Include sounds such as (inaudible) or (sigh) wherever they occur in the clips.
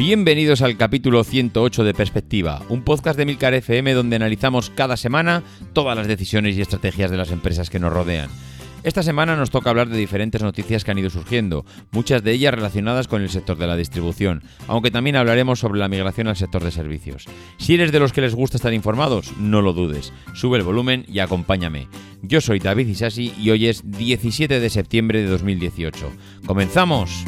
Bienvenidos al capítulo 108 de Perspectiva, un podcast de Milcar FM donde analizamos cada semana todas las decisiones y estrategias de las empresas que nos rodean. Esta semana nos toca hablar de diferentes noticias que han ido surgiendo, muchas de ellas relacionadas con el sector de la distribución, aunque también hablaremos sobre la migración al sector de servicios. Si eres de los que les gusta estar informados, no lo dudes, sube el volumen y acompáñame. Yo soy David Isasi y hoy es 17 de septiembre de 2018. ¡Comenzamos!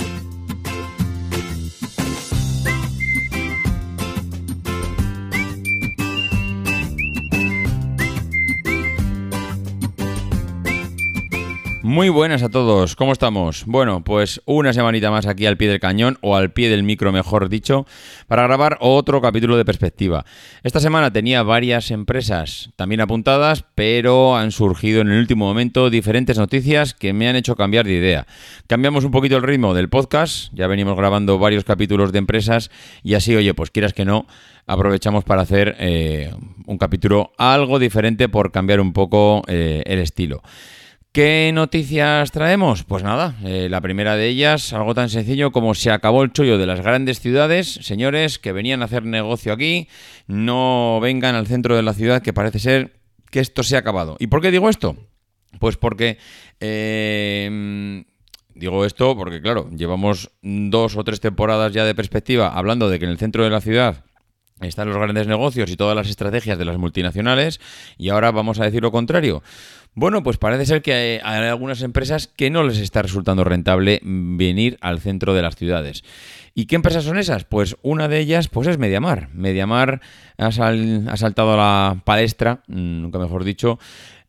Muy buenas a todos, ¿cómo estamos? Bueno, pues una semanita más aquí al pie del cañón, o al pie del micro mejor dicho, para grabar otro capítulo de perspectiva. Esta semana tenía varias empresas también apuntadas, pero han surgido en el último momento diferentes noticias que me han hecho cambiar de idea. Cambiamos un poquito el ritmo del podcast, ya venimos grabando varios capítulos de empresas y así, oye, pues quieras que no, aprovechamos para hacer eh, un capítulo algo diferente por cambiar un poco eh, el estilo. ¿Qué noticias traemos? Pues nada, eh, la primera de ellas, algo tan sencillo como se acabó el chollo de las grandes ciudades. Señores que venían a hacer negocio aquí, no vengan al centro de la ciudad, que parece ser que esto se ha acabado. ¿Y por qué digo esto? Pues porque... Eh, digo esto porque, claro, llevamos dos o tres temporadas ya de perspectiva hablando de que en el centro de la ciudad están los grandes negocios y todas las estrategias de las multinacionales y ahora vamos a decir lo contrario. Bueno, pues parece ser que hay, algunas empresas que no les está resultando rentable venir al centro de las ciudades. ¿Y qué empresas son esas? Pues una de ellas pues es Mediamar. Mediamar ha, ha saltado a la palestra, mm, nunca mejor dicho,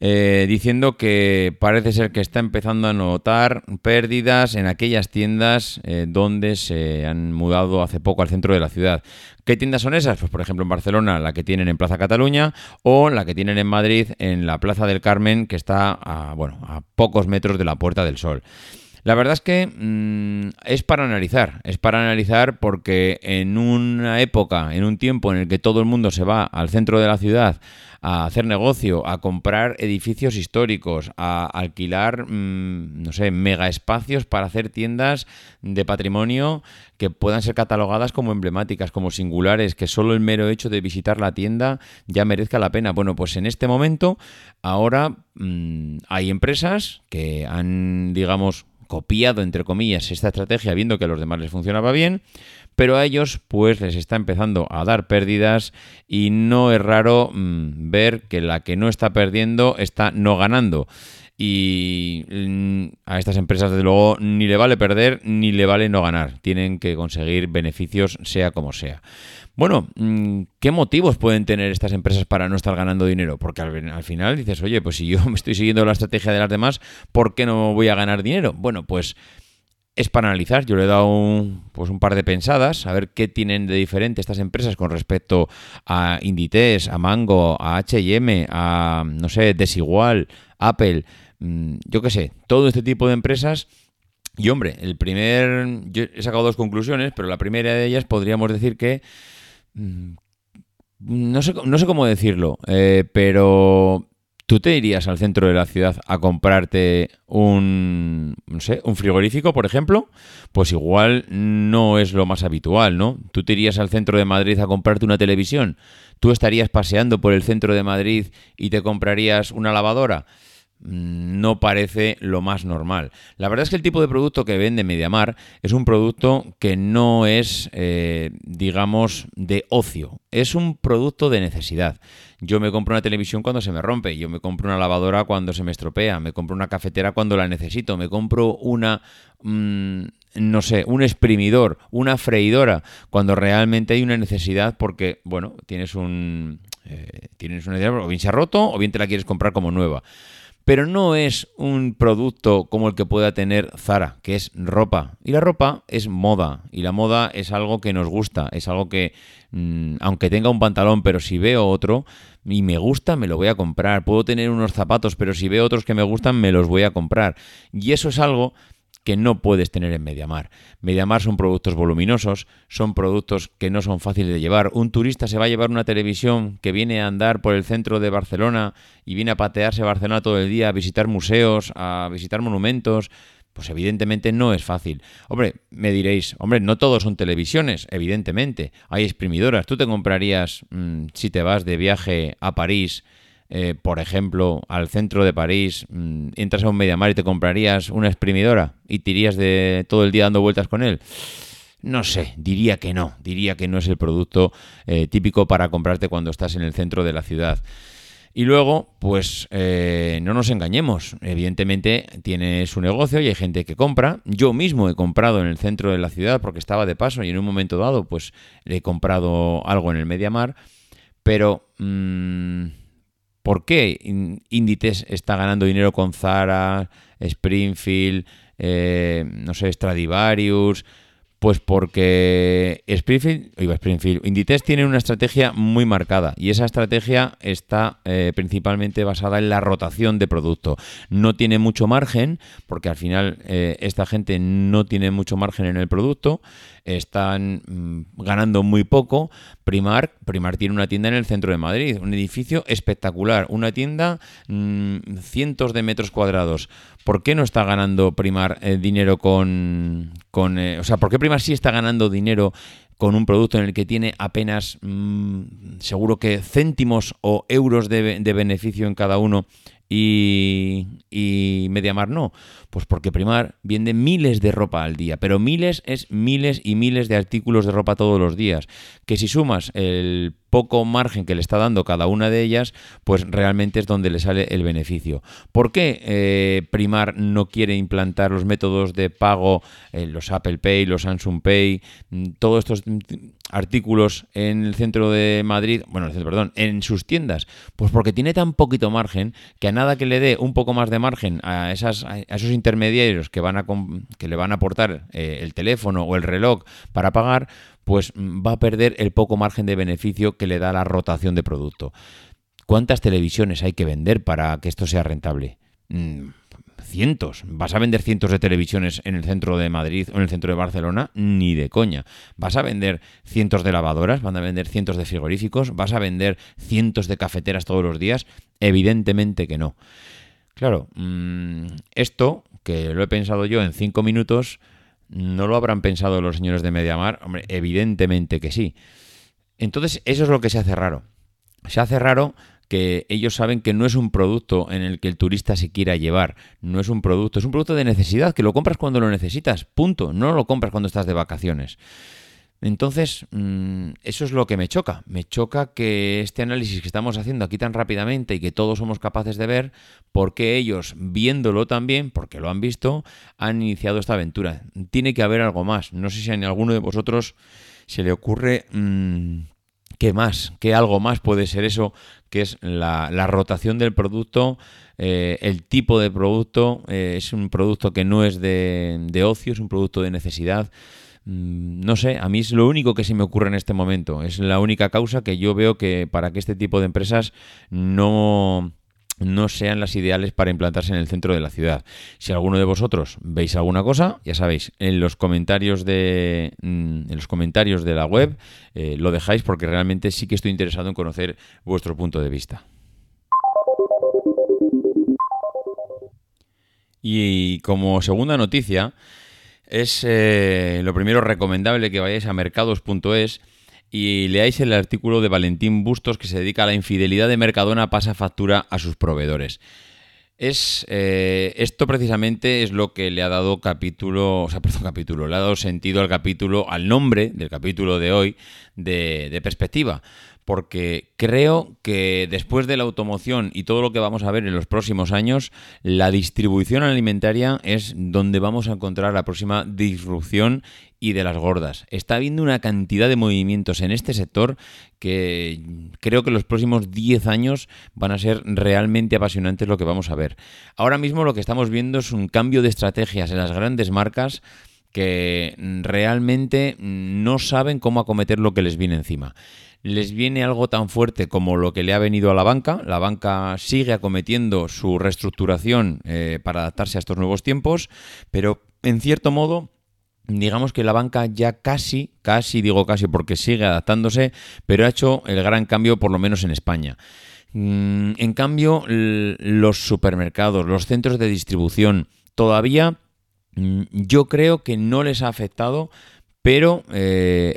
eh, diciendo que parece ser que está empezando a notar pérdidas en aquellas tiendas eh, donde se han mudado hace poco al centro de la ciudad. ¿Qué tiendas son esas? Pues por ejemplo en Barcelona la que tienen en Plaza Cataluña o la que tienen en Madrid en la Plaza del Carmen que está a, bueno, a pocos metros de la Puerta del Sol. La verdad es que mm, es para analizar, es para analizar porque en una época, en un tiempo en el que todo el mundo se va al centro de la ciudad a hacer negocio, a comprar edificios históricos, a alquilar, mm, no sé, mega espacios para hacer tiendas de patrimonio que puedan ser catalogadas como emblemáticas, como singulares, que solo el mero hecho de visitar la tienda ya merezca la pena. Bueno, pues en este momento ahora mm, hay empresas que han, digamos, copiado, entre comillas, esta estrategia viendo que a los demás les funcionaba bien, pero a ellos pues les está empezando a dar pérdidas y no es raro mm, ver que la que no está perdiendo está no ganando. Y mm, a estas empresas, desde luego, ni le vale perder ni le vale no ganar. Tienen que conseguir beneficios sea como sea. Bueno, mm, ¿qué motivos pueden tener estas empresas para no estar ganando dinero? Porque al, al, final dices, oye, pues si yo (laughs) me estoy siguiendo la estrategia de las demás, ¿por qué no voy a ganar dinero? Bueno, pues es para analizar. Yo le he dado un, pues un par de pensadas, a ver qué tienen de diferente estas empresas con respecto a Inditex, a Mango, a HM, a, no sé, Desigual, Apple, mm, yo qué sé, todo este tipo de empresas. Y hombre, el primer. Yo he sacado dos conclusiones, pero la primera de ellas podríamos decir que. Mm, no sé, no sé cómo decirlo, eh, pero ¿Tú te irías al centro de la ciudad a comprarte un, no sé, un frigorífico, por ejemplo? Pues igual no es lo más habitual, ¿no? ¿Tú te irías al centro de Madrid a comprarte una televisión? ¿Tú estarías paseando por el centro de Madrid y te comprarías una lavadora? Mm, no parece lo más normal. La verdad es que el tipo de producto que vende Mediamar es un producto que no es, eh, digamos, de ocio, es un producto de necesidad. Yo me compro una televisión cuando se me rompe, yo me compro una lavadora cuando se me estropea, me compro una cafetera cuando la necesito, me compro una, mm, no sé, un exprimidor, una freidora, cuando realmente hay una necesidad porque, bueno, tienes un... Eh, tienes una idea, o bien se ha roto o bien te la quieres comprar como nueva pero no es un producto como el que pueda tener Zara, que es ropa. Y la ropa es moda, y la moda es algo que nos gusta, es algo que, mm, aunque tenga un pantalón, pero si veo otro y me gusta, me lo voy a comprar. Puedo tener unos zapatos, pero si veo otros que me gustan, me los voy a comprar. Y eso es algo que no puedes tener en Mediamar. Mediamar son productos voluminosos, son productos que no son fáciles de llevar. Un turista se va a llevar una televisión que viene a andar por el centro de Barcelona y viene a patearse Barcelona todo el día, a visitar museos, a visitar monumentos. Pues evidentemente no es fácil. Hombre, me diréis, hombre, no todos son televisiones, evidentemente. Hay exprimidoras. Tú te comprarías, mm, si te vas de viaje a París, eh, por ejemplo, al centro de París, mm, entras a un Mediamar y te comprarías una exprimidora y te irías de todo el día dando vueltas con él. No sé, diría que no, diría que no es el producto eh, típico para comprarte cuando estás en el centro de la ciudad. Y luego, pues eh, no nos engañemos, evidentemente tiene su negocio y hay gente que compra. Yo mismo he comprado en el centro de la ciudad porque estaba de paso y en un momento dado, pues he comprado algo en el Mediamar, pero... Mm, ¿Por qué Inditex está ganando dinero con Zara, Springfield, eh, no sé, Stradivarius? Pues porque Springfield, iba Springfield, Inditex tiene una estrategia muy marcada y esa estrategia está eh, principalmente basada en la rotación de producto. No tiene mucho margen, porque al final eh, esta gente no tiene mucho margen en el producto, están mm, ganando muy poco. Primar, Primar tiene una tienda en el centro de Madrid, un edificio espectacular, una tienda mm, cientos de metros cuadrados. ¿Por qué no está ganando Primar eh, dinero con, con o sea, por qué Primar sí está ganando dinero con un producto en el que tiene apenas, mm, seguro que céntimos o euros de, de beneficio en cada uno y, y Mediamar no? Pues porque Primar vende miles de ropa al día, pero miles es miles y miles de artículos de ropa todos los días. Que si sumas el poco margen que le está dando cada una de ellas, pues realmente es donde le sale el beneficio. ¿Por qué eh, Primar no quiere implantar los métodos de pago, eh, los Apple Pay, los Samsung Pay, mm, todos estos artículos en el centro de Madrid, bueno, perdón, en sus tiendas? Pues porque tiene tan poquito margen que a nada que le dé un poco más de margen a, esas, a esos intermediarios que, van a, que le van a aportar eh, el teléfono o el reloj para pagar, pues mm, va a perder el poco margen de beneficio que le da la rotación de producto. ¿Cuántas televisiones hay que vender para que esto sea rentable? Mm, cientos. ¿Vas a vender cientos de televisiones en el centro de Madrid o en el centro de Barcelona? Ni de coña. ¿Vas a vender cientos de lavadoras? ¿Van a vender cientos de frigoríficos? ¿Vas a vender cientos de cafeteras todos los días? Evidentemente que no. Claro, mm, esto, que lo he pensado yo en cinco minutos, ¿No lo habrán pensado los señores de Mediamar? Hombre, evidentemente que sí. Entonces, eso es lo que se hace raro. Se hace raro que ellos saben que no es un producto en el que el turista se quiera llevar, no es un producto, es un producto de necesidad, que lo compras cuando lo necesitas, punto, no lo compras cuando estás de vacaciones. Entonces, mm, eso es lo que me choca. Me choca que este análisis que estamos haciendo aquí tan rápidamente y que todos somos capaces de ver, porque ellos, viéndolo también, porque lo han visto, han iniciado esta aventura. Tiene que haber algo más. No sé si a alguno de vosotros se le ocurre mm, qué más, qué algo más puede ser eso, que es la, rotación del producto. Eh, el tipo de producto eh, es un producto que no es de ocio, es un producto de necesidad. Mm, no sé, a mí es lo único que se me ocurre en este momento. Es la única causa que yo veo que para que este tipo de empresas no no sean las ideales para implantarse en el centro de la ciudad. Si alguno de vosotros veis alguna cosa, ya sabéis, en los comentarios de, mm, en los comentarios de la web eh, lo dejáis porque realmente sí que estoy interesado en conocer vuestro punto de vista. Y como segunda noticia, es eh, lo primero recomendable que vayáis a mercados.es y leáis el artículo de Valentín Bustos que se dedica a la infidelidad de Mercadona pasa factura a sus proveedores. Es eh, esto precisamente es lo que le ha dado capítulo, o sea, perdón, capítulo, le ha dado sentido al capítulo, al nombre del capítulo de hoy de, de perspectiva porque creo que después de la automoción y todo lo que vamos a ver en los próximos años, la distribución alimentaria es donde vamos a encontrar la próxima disrupción y de las gordas. Está habiendo una cantidad de movimientos en este sector que creo que los próximos 10 años van a ser realmente apasionantes lo que vamos a ver. Ahora mismo lo que estamos viendo es un cambio de estrategias en las grandes marcas que realmente no saben cómo acometer lo que les viene encima les viene algo tan fuerte como lo que le ha venido a la banca. La banca sigue acometiendo su reestructuración eh, para adaptarse a estos nuevos tiempos, pero en cierto modo digamos que la banca ya casi, casi digo casi porque sigue adaptándose, pero ha hecho el gran cambio por lo menos en España. Mm, en cambio, los supermercados, los centros de distribución, todavía mm, yo creo que no les ha afectado pero eh,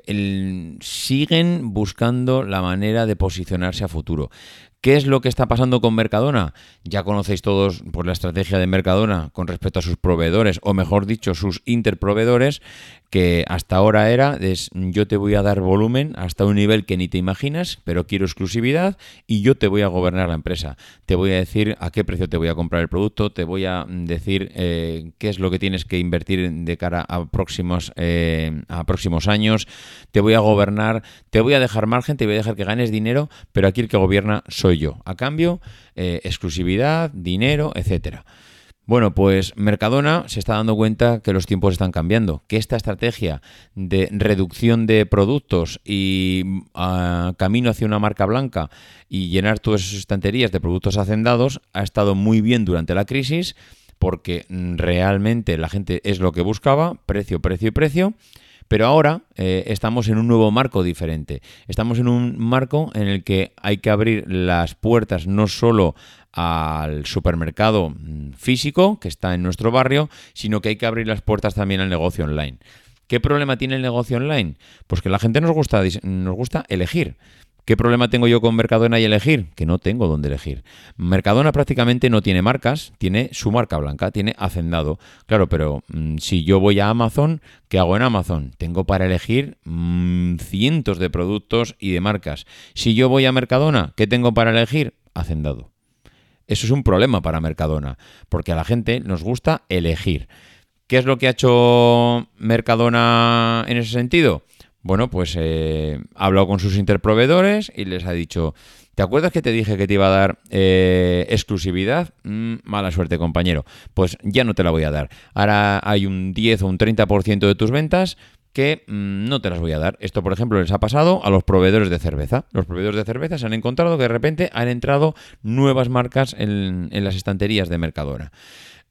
siguen buscando la manera de posicionarse a futuro. ¿Qué es lo que está pasando con Mercadona? Ya conocéis todos por la estrategia de Mercadona con respecto a sus proveedores, o mejor dicho, sus interproveedores, que hasta ahora era, yo te voy a dar volumen hasta un nivel que ni te imaginas, pero quiero exclusividad y yo te voy a gobernar la empresa. Te voy a decir a qué precio te voy a comprar el producto, te voy a decir eh, qué es lo que tienes que invertir de cara a próximos, eh, a próximos años, te voy a gobernar, te voy a dejar margen, te voy a dejar que ganes dinero, pero aquí el que gobierna soy yo. A cambio, eh, exclusividad, dinero, etcétera. Bueno, pues Mercadona se está dando cuenta que los tiempos están cambiando, que esta estrategia de reducción de productos y ah, camino hacia una marca blanca y llenar todas sus estanterías de productos hacendados ha estado muy bien durante la crisis porque realmente la gente es lo que buscaba, precio, precio y precio. Pero ahora eh, estamos en un nuevo marco diferente. Estamos en un marco en el que hay que abrir las puertas no solo al supermercado mm, físico que está en nuestro barrio, sino que hay que abrir las puertas también al negocio online. ¿Qué problema tiene el negocio online? Pues que la gente nos gusta, nos gusta elegir. ¿Qué problema tengo yo con Mercadona y elegir? Que no tengo dónde elegir. Mercadona prácticamente no tiene marcas, tiene su marca blanca, tiene Hacendado. Claro, pero mm, si yo voy a Amazon, ¿qué hago en Amazon? Tengo para elegir mm, cientos de productos y de marcas. Si yo voy a Mercadona, ¿qué tengo para elegir? Hacendado. Eso es un problema para Mercadona, porque a la gente nos gusta elegir. ¿Qué es lo que ha hecho Mercadona en ese sentido? Bueno, pues eh, ha hablado con sus interproveedores y les ha dicho, ¿te acuerdas que te dije que te iba a dar eh, exclusividad? Mm, mala suerte, compañero. Pues ya no te la voy a dar. Ahora hay un 10 o un 30% de tus ventas que mm, no te las voy a dar. Esto, por ejemplo, les ha pasado a los proveedores de cerveza. Los proveedores de cerveza se han encontrado que de repente han entrado nuevas marcas en, las estanterías de Mercadona.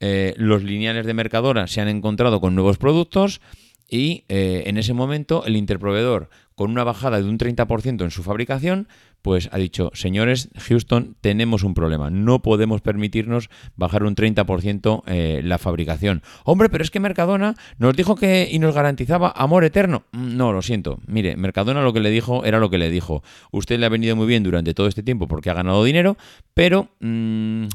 Eh, los lineales de Mercadona se han encontrado con nuevos productos y eh, en ese momento el interproveedor con una bajada de un 30% en su fabricación, pues ha dicho, señores, Houston, tenemos un problema, no podemos permitirnos bajar un 30% eh, la fabricación. Hombre, pero es que Mercadona nos dijo que y nos garantizaba amor eterno. Mm, no, lo siento. Mire, Mercadona lo que le dijo era lo que le dijo. Usted le ha venido muy bien durante todo este tiempo porque ha ganado dinero, pero... Mm,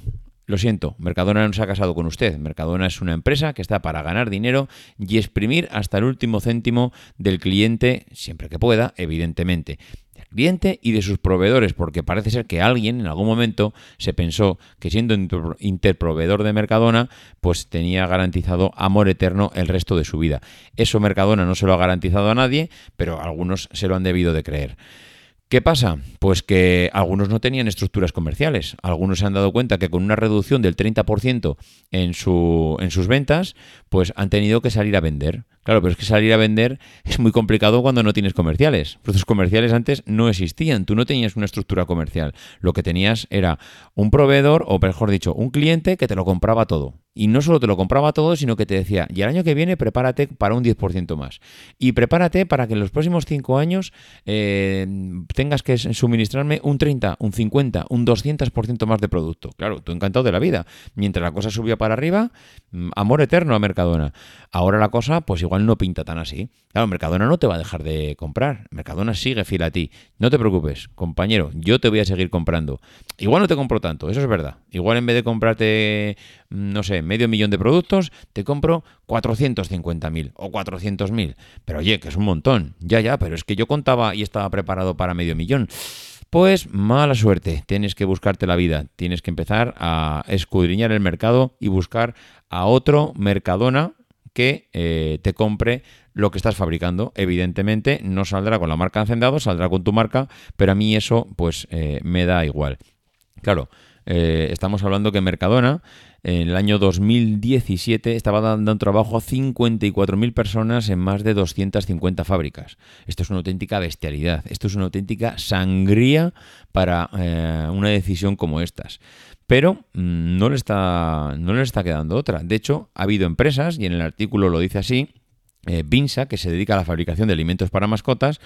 lo siento, Mercadona no se ha casado con usted. Mercadona es una empresa que está para ganar dinero y exprimir hasta el último céntimo del cliente, siempre que pueda, evidentemente. Del cliente y de sus proveedores, porque parece ser que alguien en algún momento se pensó que siendo interproveedor de Mercadona, pues tenía garantizado amor eterno el resto de su vida. Eso Mercadona no se lo ha garantizado a nadie, pero algunos se lo han debido de creer. ¿Qué pasa? Pues que algunos no tenían estructuras comerciales. Algunos se han dado cuenta que con una reducción del 30% en, su, en sus ventas, pues han tenido que salir a vender. Claro, pero es que salir a vender es muy complicado cuando no tienes comerciales. Procesos comerciales antes no existían. Tú no tenías una estructura comercial. Lo que tenías era un proveedor, o mejor dicho, un cliente que te lo compraba todo. Y no solo te lo compraba todo, sino que te decía, y el año que viene prepárate para un 10% más. Y prepárate para que en los próximos 5 años eh, tengas que suministrarme un 30, un 50, un 200% más de producto. Claro, tú encantado de la vida. Mientras la cosa subía para arriba, mm, amor eterno a Mercadona. Ahora la cosa, pues igual no pinta tan así. Claro, Mercadona no te va a dejar de comprar. Mercadona sigue fiel a ti. No te preocupes, compañero, yo te voy a seguir comprando. Igual no te compro tanto, eso es verdad. Igual en vez de comprarte, mm, no sé, medio millón de productos, te compro 450.000 o 400.000. Pero oye, que es un montón. Ya, ya, pero es que yo contaba y estaba preparado para medio millón. Pues mala suerte, tienes que buscarte la vida, tienes que empezar a escudriñar el mercado y buscar a otro Mercadona que eh, te compre lo que estás fabricando. Evidentemente no saldrá con la marca Encendado, saldrá con tu marca, pero a mí eso pues eh, me da igual. Claro, eh, estamos hablando que Mercadona en el año 2017 estaba dando trabajo a 54.000 personas en más de 250 fábricas. Esto es una auténtica bestialidad, esto es una auténtica sangría para eh, una decisión como estas. Pero mm, no, le está, no le está quedando otra. De hecho, ha habido empresas, y en el artículo lo dice así, eh, Binsa, que se dedica a la fabricación de alimentos para mascotas,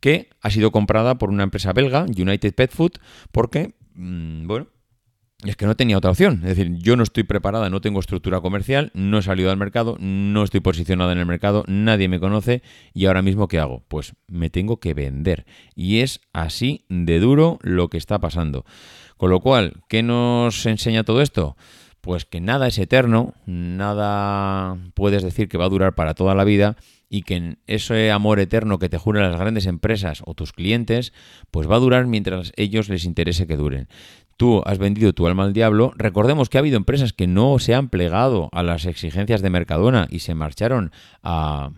que ha sido comprada por una empresa belga, United Pet Food, porque, mm, bueno, es que no tenía otra opción. Es decir, yo no estoy preparada, no tengo estructura comercial, no he salido al mercado, no estoy posicionada en el mercado, nadie me conoce y ahora mismo ¿qué hago? Pues me tengo que vender. Y es así de duro lo que está pasando. Con lo cual, ¿qué nos enseña todo esto? Pues que nada es eterno, nada puedes decir que va a durar para toda la vida y que ese amor eterno que te juran las grandes empresas o tus clientes, pues va a durar mientras ellos les interese que duren tú has vendido tu alma al diablo, recordemos que ha habido empresas que no se han plegado a las exigencias de Mercadona y se marcharon a,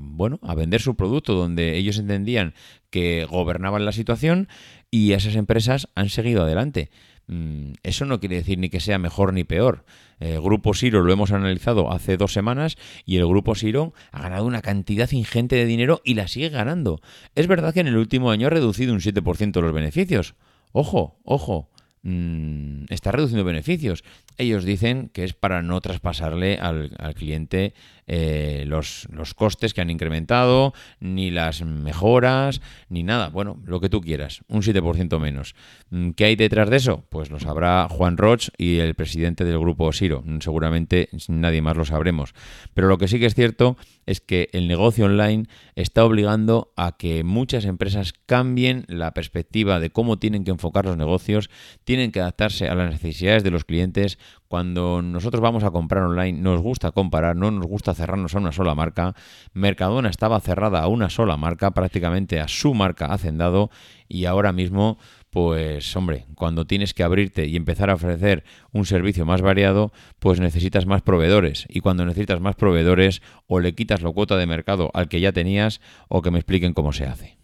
bueno, a vender su producto donde ellos entendían que gobernaban la situación y esas empresas han seguido adelante. Mm, eso no quiere decir ni que sea mejor ni peor. El Grupo Siro lo hemos analizado hace dos semanas y el Grupo Siro ha ganado una cantidad ingente de dinero y la sigue ganando. Es verdad que en el último año ha reducido un 7% los beneficios. Ojo, ojo, Mm, está reduciendo beneficios. Ellos dicen que es para no traspasarle al, al cliente eh, los, los, costes que han incrementado, ni las mejoras, ni nada. Bueno, lo que tú quieras, un 7% menos. Mm, ¿Qué hay detrás de eso? Pues lo sabrá Juan Roch y el presidente del grupo Siro. Mm, seguramente nadie más lo sabremos. Pero lo que sí que es cierto es que el negocio online está obligando a que muchas empresas cambien la perspectiva de cómo tienen que enfocar los negocios, tienen que adaptarse a las necesidades de los clientes, cuando nosotros vamos a comprar online, nos gusta comparar, no nos gusta cerrarnos a una sola marca. Mercadona estaba cerrada a una sola marca, prácticamente a su marca Hacendado, y ahora mismo, pues hombre, cuando tienes que abrirte y empezar a ofrecer un servicio más variado, pues necesitas más proveedores. Y cuando necesitas más proveedores, o le quitas la cuota de mercado al que ya tenías, o que me expliquen cómo se hace.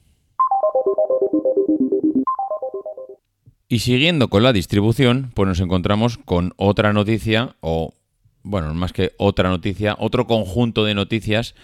Y siguiendo con la distribución, pues nos encontramos con otra noticia, o bueno, más que otra noticia, otro conjunto de noticias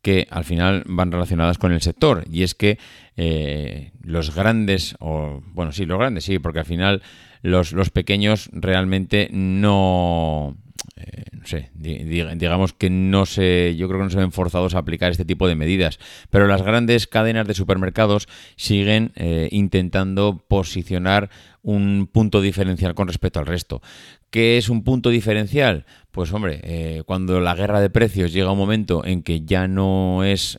que al final van relacionadas con el sector. Y es que eh, los grandes, o bueno, sí, los grandes sí, porque al final los, los pequeños realmente no, eh, no sé, digamos que no se, yo creo que no se ven forzados a aplicar este tipo de medidas, pero las grandes cadenas de supermercados siguen eh, intentando posicionar un punto diferencial con respecto al resto. ¿Qué es un punto diferencial? Pues hombre, eh, cuando la guerra de precios llega a un momento en que ya no es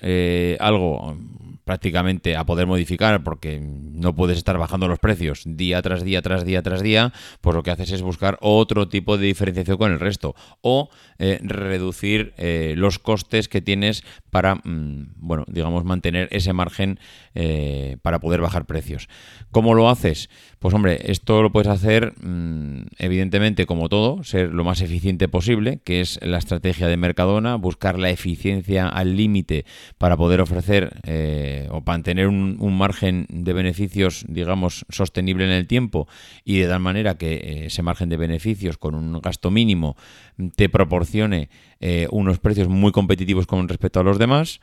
algo prácticamente a poder modificar porque no puedes estar bajando los precios día tras día, tras día, tras día, pues lo que haces es buscar otro tipo de diferenciación con el resto. O eh, reducir eh, los costes que tienes para, mm, bueno, digamos, mantener ese margen eh, para poder bajar precios. ¿Cómo lo haces? Pues hombre, esto lo puedes hacer mm, evidentemente como todo, ser lo más eficiente posible, que es la estrategia de Mercadona, buscar la eficiencia al límite para poder ofrecer o mantener un, un, margen de beneficios, digamos, sostenible en el tiempo y de tal manera que ese margen de beneficios con un gasto mínimo te eh, unos precios muy competitivos con respecto a los demás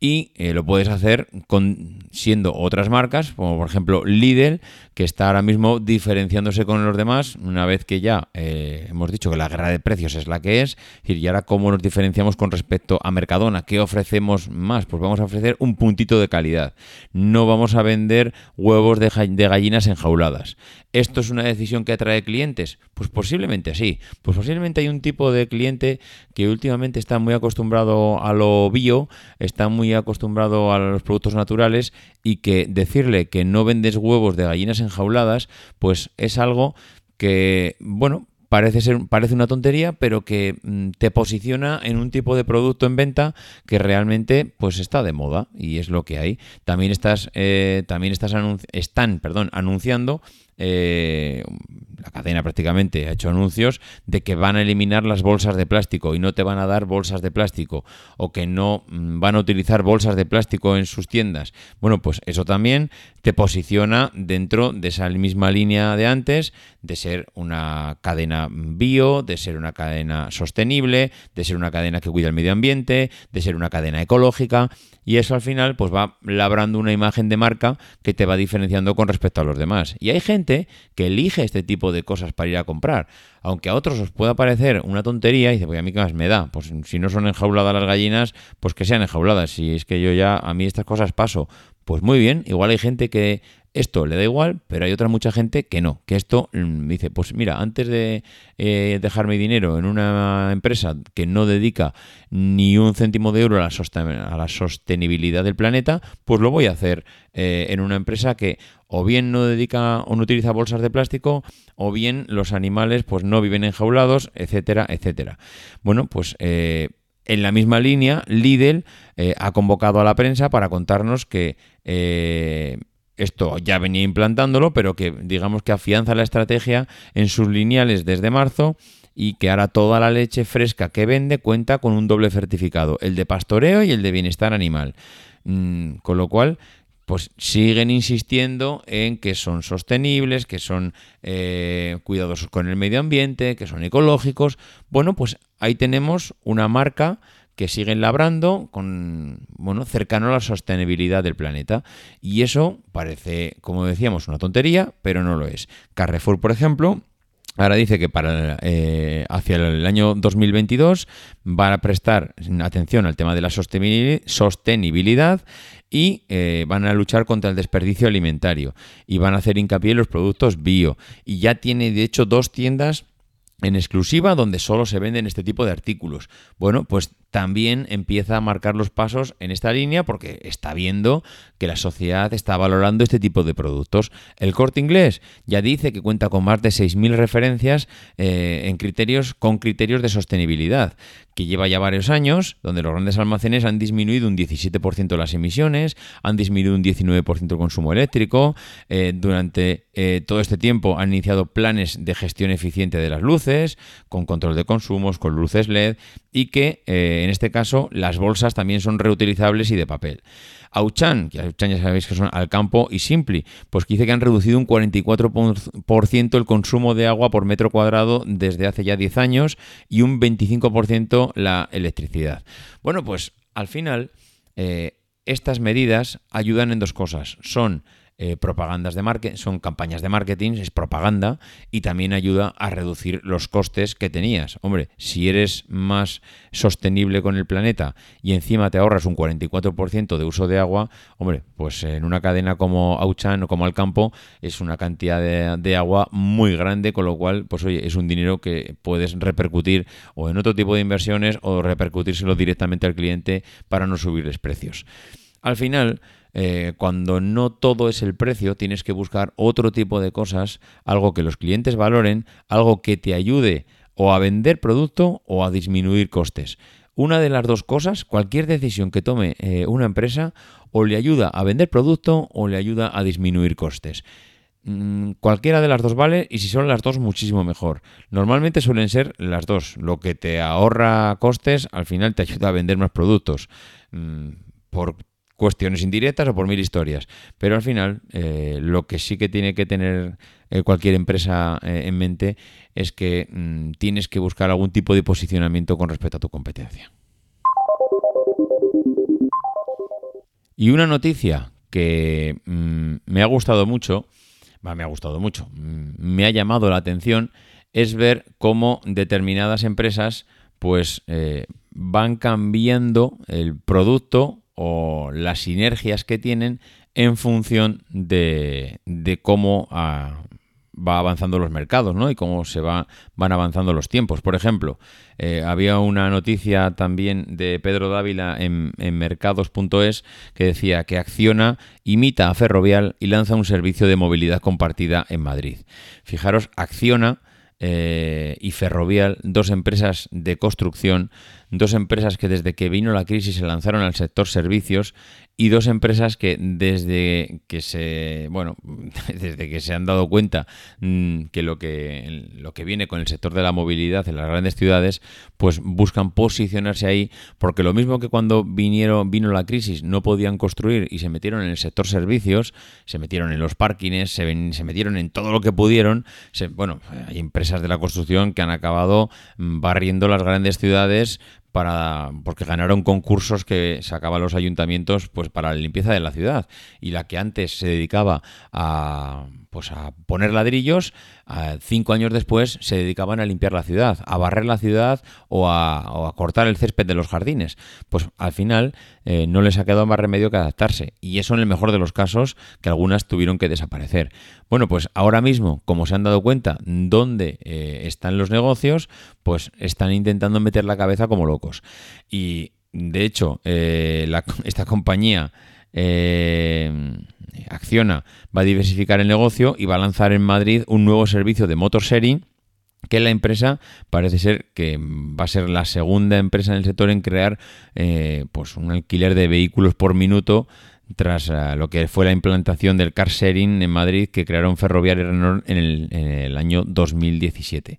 y eh, lo puedes hacer con siendo otras marcas, como por ejemplo Lidl, que está ahora mismo diferenciándose con los demás, una vez que ya eh, hemos dicho que la guerra de precios es la que es, y ahora cómo nos diferenciamos con respecto a Mercadona, ¿qué ofrecemos más? Pues vamos a ofrecer un puntito de calidad, no vamos a vender huevos de, de gallinas enjauladas. ¿Esto es una decisión que atrae clientes? Pues posiblemente sí, pues posiblemente hay un tipo de cliente que últimamente está muy acostumbrado a lo bio, está muy acostumbrado a los productos naturales y que decirle que no vendes huevos de gallinas enjauladas, pues es algo que, bueno, parece ser parece una tontería, pero que mm, te posiciona en un tipo de producto en venta que realmente pues está de moda y es lo que hay. También estás eh, también estás están, perdón, anunciando eh, la cadena prácticamente ha hecho anuncios de que van a eliminar las bolsas de plástico y no te van a dar bolsas de plástico o que no mm, van a utilizar bolsas de plástico en sus tiendas. Bueno, pues eso también te posiciona dentro de esa misma línea de antes, de ser una cadena bio, de ser una cadena sostenible, de ser una cadena que cuida el medio ambiente, de ser una cadena ecológica y eso al final pues va labrando una imagen de marca que te va diferenciando con respecto a los demás. Y hay gente que elige este tipo de cosas para ir a comprar. Aunque a otros os pueda parecer una tontería, y dice, pues a mí qué más me da. Pues si no son enjauladas las gallinas, pues que sean enjauladas. Si es que yo ya, a mí estas cosas paso. Pues muy bien, igual hay gente que Esto le da igual, pero hay otra mucha gente que no, que esto mm, dice, pues mira, antes de eh, dejar mi dinero en una empresa que no dedica ni un céntimo de euro a la, a la sostenibilidad del planeta, pues lo voy a hacer eh, en una empresa que o bien no dedica o no utiliza bolsas de plástico, o bien los animales pues no viven enjaulados, etcétera, etcétera. Bueno, pues eh, en la misma línea, Lidl eh, ha convocado a la prensa para contarnos que esto ya venía implantándolo, pero que digamos que afianza la estrategia en sus lineales desde marzo y que ahora toda la leche fresca que vende cuenta con un doble certificado, el de pastoreo y el de bienestar animal. Mm, con lo cual, pues siguen insistiendo en que son sostenibles, que son eh, cuidadosos con el medio ambiente, que son ecológicos. Bueno, pues ahí tenemos una marca que siguen labrando con bueno cercano a la sostenibilidad del planeta y eso parece como decíamos una tontería pero no lo es Carrefour por ejemplo Ahora dice que para eh, hacia el año 2022 van a prestar atención al tema de la sostenibilidad y eh, van a luchar contra el desperdicio alimentario y van a hacer hincapié en los productos bio. Y ya tiene de hecho dos tiendas en exclusiva donde solo se venden este tipo de artículos. Bueno, pues también empieza a marcar los pasos en esta línea porque está viendo que la sociedad está valorando este tipo de productos. El corte inglés ya dice que cuenta con más de 6.000 referencias eh, en criterios, con criterios de sostenibilidad, que lleva ya varios años, donde los grandes almacenes han disminuido un 17% las emisiones, han disminuido un 19% el consumo eléctrico, eh, durante eh, todo este tiempo han iniciado planes de gestión eficiente de las luces, con control de consumos, con luces LED, y que en este caso las bolsas también son reutilizables y de papel. Auchan, que Auchan ya sabéis que son al campo y Simpli, pues que dice que han reducido un 44% el consumo de agua por metro cuadrado desde hace ya 10 años y un 25% la electricidad. Bueno, pues al final eh, estas medidas ayudan en dos cosas. Son eh, propagandas de marketing, son campañas de marketing, es propaganda y también ayuda a reducir los costes que tenías. Hombre, si eres más sostenible con el planeta y encima te ahorras un 44% de uso de agua, hombre, pues en una cadena como Auchan o como Alcampo es una cantidad de, de agua muy grande, con lo cual, pues oye, es un dinero que puedes repercutir o en otro tipo de inversiones o repercutírselo directamente al cliente para no subirles precios. Al final, eh, cuando no todo es el precio, tienes que buscar otro tipo de cosas, algo que los clientes valoren, algo que te ayude o a vender producto o a disminuir costes. Una de las dos cosas, cualquier decisión que tome eh, una empresa, o le ayuda a vender producto o le ayuda a disminuir costes. Mm, cualquiera de las dos vale y si son las dos muchísimo mejor. Normalmente suelen ser las dos. Lo que te ahorra costes al final te ayuda a vender más productos. Mm, por cuestiones indirectas o por mil historias. Pero al final, eh, lo que sí que tiene que tener eh, cualquier empresa eh, en mente es que mm, tienes que buscar algún tipo de posicionamiento con respecto a tu competencia. Y una noticia que mm, me ha gustado mucho, me ha gustado mucho, mm, me ha llamado la atención, es ver cómo determinadas empresas pues van cambiando el producto o las sinergias que tienen en función de, cómo ah, va avanzando los mercados ¿no? y cómo se va, van avanzando los tiempos. Por ejemplo, eh, había una noticia también de Pedro Dávila en, en mercados.es que decía que Acciona imita a Ferrovial y lanza un servicio de movilidad compartida en Madrid. Fijaros, Acciona eh, y Ferrovial, dos empresas de construcción, dos empresas que desde que vino la crisis se lanzaron al sector servicios y dos empresas que desde que se bueno (laughs) desde que se han dado cuenta mm, que lo que lo que viene con el sector de la movilidad en las grandes ciudades pues buscan posicionarse ahí porque lo mismo que cuando vinieron vino la crisis no podían construir y se metieron en el sector servicios se metieron en los parkings se, se metieron en todo lo que pudieron bueno hay empresas de la construcción que han acabado mm, barriendo las grandes ciudades para porque ganaron concursos que sacaban los ayuntamientos pues para la limpieza de la ciudad. Y la que antes se dedicaba a pues a poner ladrillos, cinco años después se dedicaban a limpiar la ciudad, a barrer la ciudad o a, cortar el césped de los jardines. Pues al final eh, no les ha quedado más remedio que adaptarse. Y eso en el mejor de los casos, que algunas tuvieron que desaparecer. Bueno, pues ahora mismo, como se han dado cuenta dónde eh, están los negocios, pues están intentando meter la cabeza como locos. Y de hecho, eh, (laughs) esta compañía Acciona va a diversificar el negocio y va a lanzar en Madrid un nuevo servicio de motor sharing que la empresa parece ser que va a ser la segunda empresa en el sector en crear eh, pues un alquiler de vehículos por minuto tras eh, lo que fue la implantación del car sharing en Madrid que crearon Ferroviaria Renault en el, en el año 2017.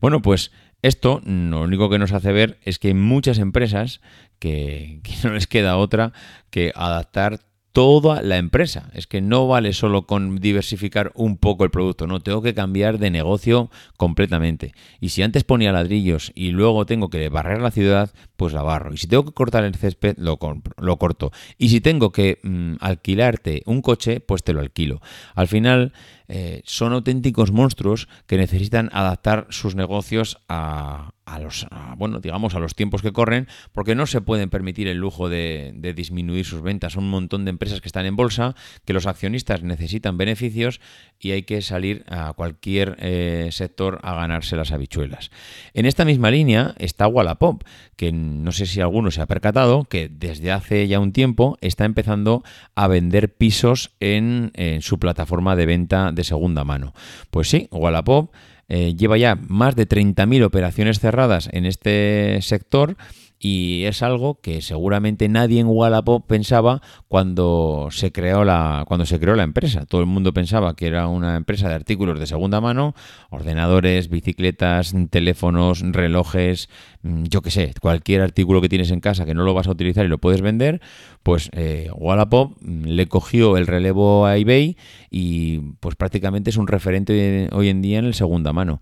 Bueno, pues esto lo único que nos hace ver es que muchas empresas que, no les queda otra que adaptar toda la empresa. Es que no vale solo con diversificar un poco el producto, no, tengo que cambiar de negocio completamente. Y si antes ponía ladrillos y luego tengo que barrer la ciudad, pues la barro. Y si tengo que cortar el césped, lo, lo corto. Y si tengo que mm, alquilarte un coche, pues te lo alquilo. Al final eh, son auténticos monstruos que necesitan adaptar sus negocios a, los, bueno, digamos, a los tiempos que corren, porque no se pueden permitir el lujo de, disminuir sus ventas. Son un montón de empresas que están en bolsa, que los accionistas necesitan beneficios y hay que salir a cualquier eh, sector a ganarse las habichuelas. En esta misma línea está Wallapop, que no sé si alguno se ha percatado, que desde hace ya un tiempo está empezando a vender pisos en, en su plataforma de venta de segunda mano. Pues sí, Wallapop eh, lleva ya más de 30.000 operaciones cerradas en este sector y es algo que seguramente nadie en Wallapop pensaba cuando se creó la cuando se creó la empresa. Todo el mundo pensaba que era una empresa de artículos de segunda mano, ordenadores, bicicletas, teléfonos, relojes, mm, yo qué sé, cualquier artículo que tienes en casa que no lo vas a utilizar y lo puedes vender, pues eh, Wallapop mm, le cogió el relevo a eBay y pues prácticamente es un referente hoy en día en el segunda mano.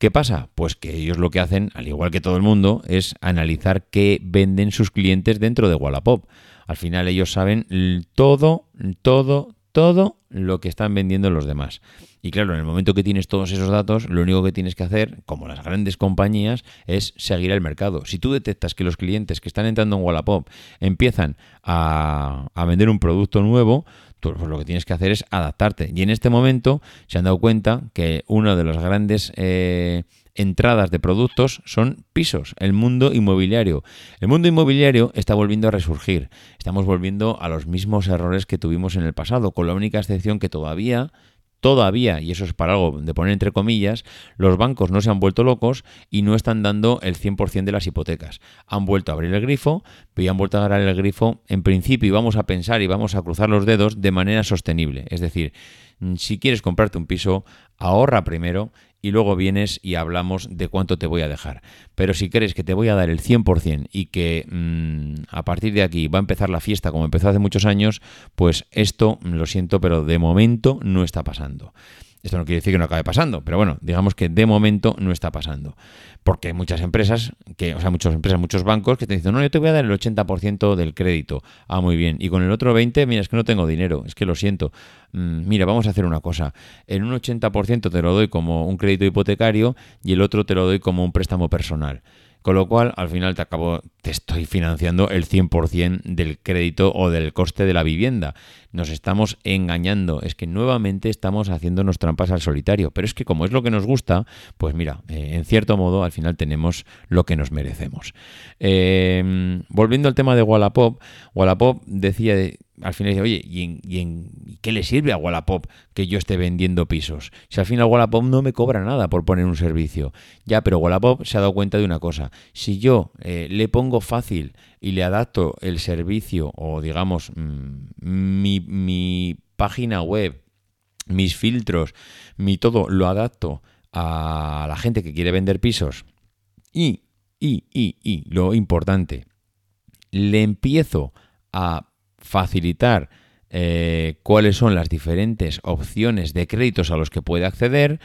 ¿Qué pasa? Pues que ellos lo que hacen, al igual que todo el mundo, es analizar qué venden sus clientes dentro de Wallapop. Al final ellos saben todo, todo, todo lo que están vendiendo los demás. Y claro, en el momento que tienes todos esos datos, lo único que tienes que hacer, como las grandes compañías, es seguir el mercado. Si tú detectas que los clientes que están entrando en Wallapop empiezan a, a vender un producto nuevo, pues lo que tienes que hacer es adaptarte. Y en este momento se han dado cuenta que una de las grandes eh, entradas de productos son pisos, el mundo inmobiliario. El mundo inmobiliario está volviendo a resurgir. Estamos volviendo a los mismos errores que tuvimos en el pasado, con la única excepción que todavía todavía, y eso es para algo de poner entre comillas, los bancos no se han vuelto locos y no están dando el 100% de las hipotecas. Han vuelto a abrir el grifo, y han vuelto a agarrar el grifo en principio y vamos a pensar y vamos a cruzar los dedos de manera sostenible. Es decir, si quieres comprarte un piso, ahorra primero y luego vienes y hablamos de cuánto te voy a dejar. Pero si crees que te voy a dar el 100% y que mm, a partir de aquí va a empezar la fiesta como empezó hace muchos años, pues esto, lo siento, pero de momento no está pasando. Esto no quiere decir que no acabe pasando, pero bueno, digamos que de momento no está pasando. Porque hay muchas empresas, que, o sea, muchas empresas, muchos bancos que te dicen, no, yo te voy a dar el 80% del crédito. Ah, muy bien. Y con el otro 20%, mira, es que no tengo dinero, es que lo siento. Mm, mira, vamos a hacer una cosa. En un 80% te lo doy como un crédito hipotecario y el otro te lo doy como un préstamo personal. Con lo cual, al final te acabo, te estoy financiando el 100% del crédito o del coste de la vivienda. Nos estamos engañando. Es que nuevamente estamos haciéndonos trampas al solitario. Pero es que como es lo que nos gusta, pues mira, eh, en cierto modo al final tenemos lo que nos merecemos. Eh, volviendo al tema de Wallapop, Wallapop decía al final dice, oye, ¿y, en, qué le sirve a Wallapop que yo esté vendiendo pisos? Si al final Wallapop no me cobra nada por poner un servicio. Ya, pero Wallapop se ha dado cuenta de una cosa. Si yo eh, le pongo fácil y le adapto el servicio o digamos mm, mi, mi página web, mis filtros, mi todo, lo adapto a la gente que quiere vender pisos y, y, y, y, lo importante, le empiezo a facilitar eh, cuáles son las diferentes opciones de créditos a los que puede acceder,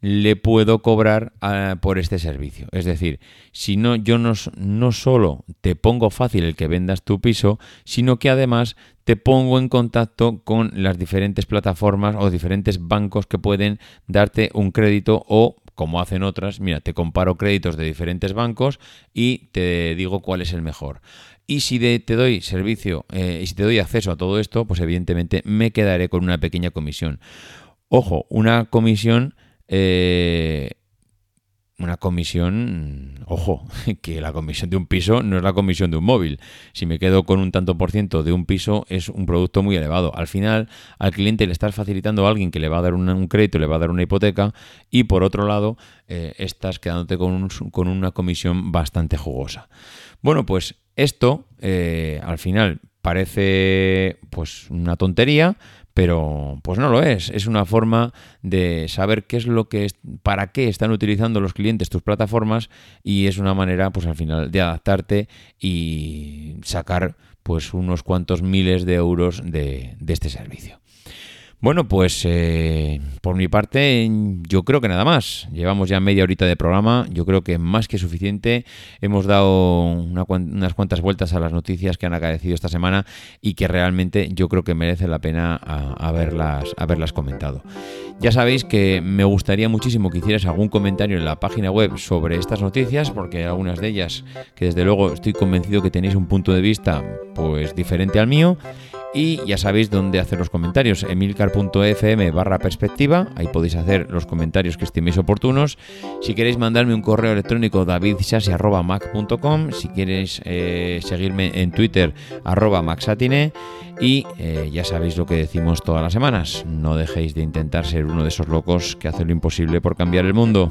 le puedo cobrar ah, por este servicio. Es decir, si no, yo no, no solo te pongo fácil el que vendas tu piso, sino que además te pongo en contacto con las diferentes plataformas o diferentes bancos que pueden darte un crédito o como hacen otras, mira, te comparo créditos de diferentes bancos y te digo cuál es el mejor. Y si te doy servicio eh, y si te doy acceso a todo esto, pues evidentemente me quedaré con una pequeña comisión. Ojo, una comisión eh, una comisión, ojo, (laughs) que la comisión de un piso no es la comisión de un móvil. Si me quedo con un tanto por ciento de un piso, es un producto muy elevado. Al final, al cliente le estás facilitando a alguien que le va a dar un, crédito, le va a dar una hipoteca, y por otro lado, eh, estás quedándote con, con, una comisión bastante jugosa. Bueno, pues esto, eh, al final, parece pues una tontería, pero pues no lo es. Es una forma de saber qué es lo que es, para qué están utilizando los clientes tus plataformas y es una manera, pues al final, de adaptarte y sacar pues unos cuantos miles de euros de, de este servicio. Bueno, pues eh, por mi parte yo creo que nada más. Llevamos ya media horita de programa, yo creo que más que suficiente. Hemos dado unas cuantas vueltas a las noticias que han acaecido esta semana y que realmente yo creo que merece la pena haberlas, haberlas comentado. Ya sabéis que me gustaría muchísimo que hicieras algún comentario en la página web sobre estas noticias, porque hay algunas de ellas que desde luego estoy convencido que tenéis un punto de vista pues diferente al mío. Y ya sabéis dónde hacer los comentarios, emilcar.fm barra perspectiva, ahí podéis hacer los comentarios que estiméis oportunos. Si queréis mandarme un correo electrónico, davidsasi.mac.com, si queréis eh, seguirme en Twitter, arroba maxatine, y eh, ya sabéis lo que decimos todas las semanas, no dejéis de intentar ser uno de esos locos que hacen lo imposible por cambiar el mundo.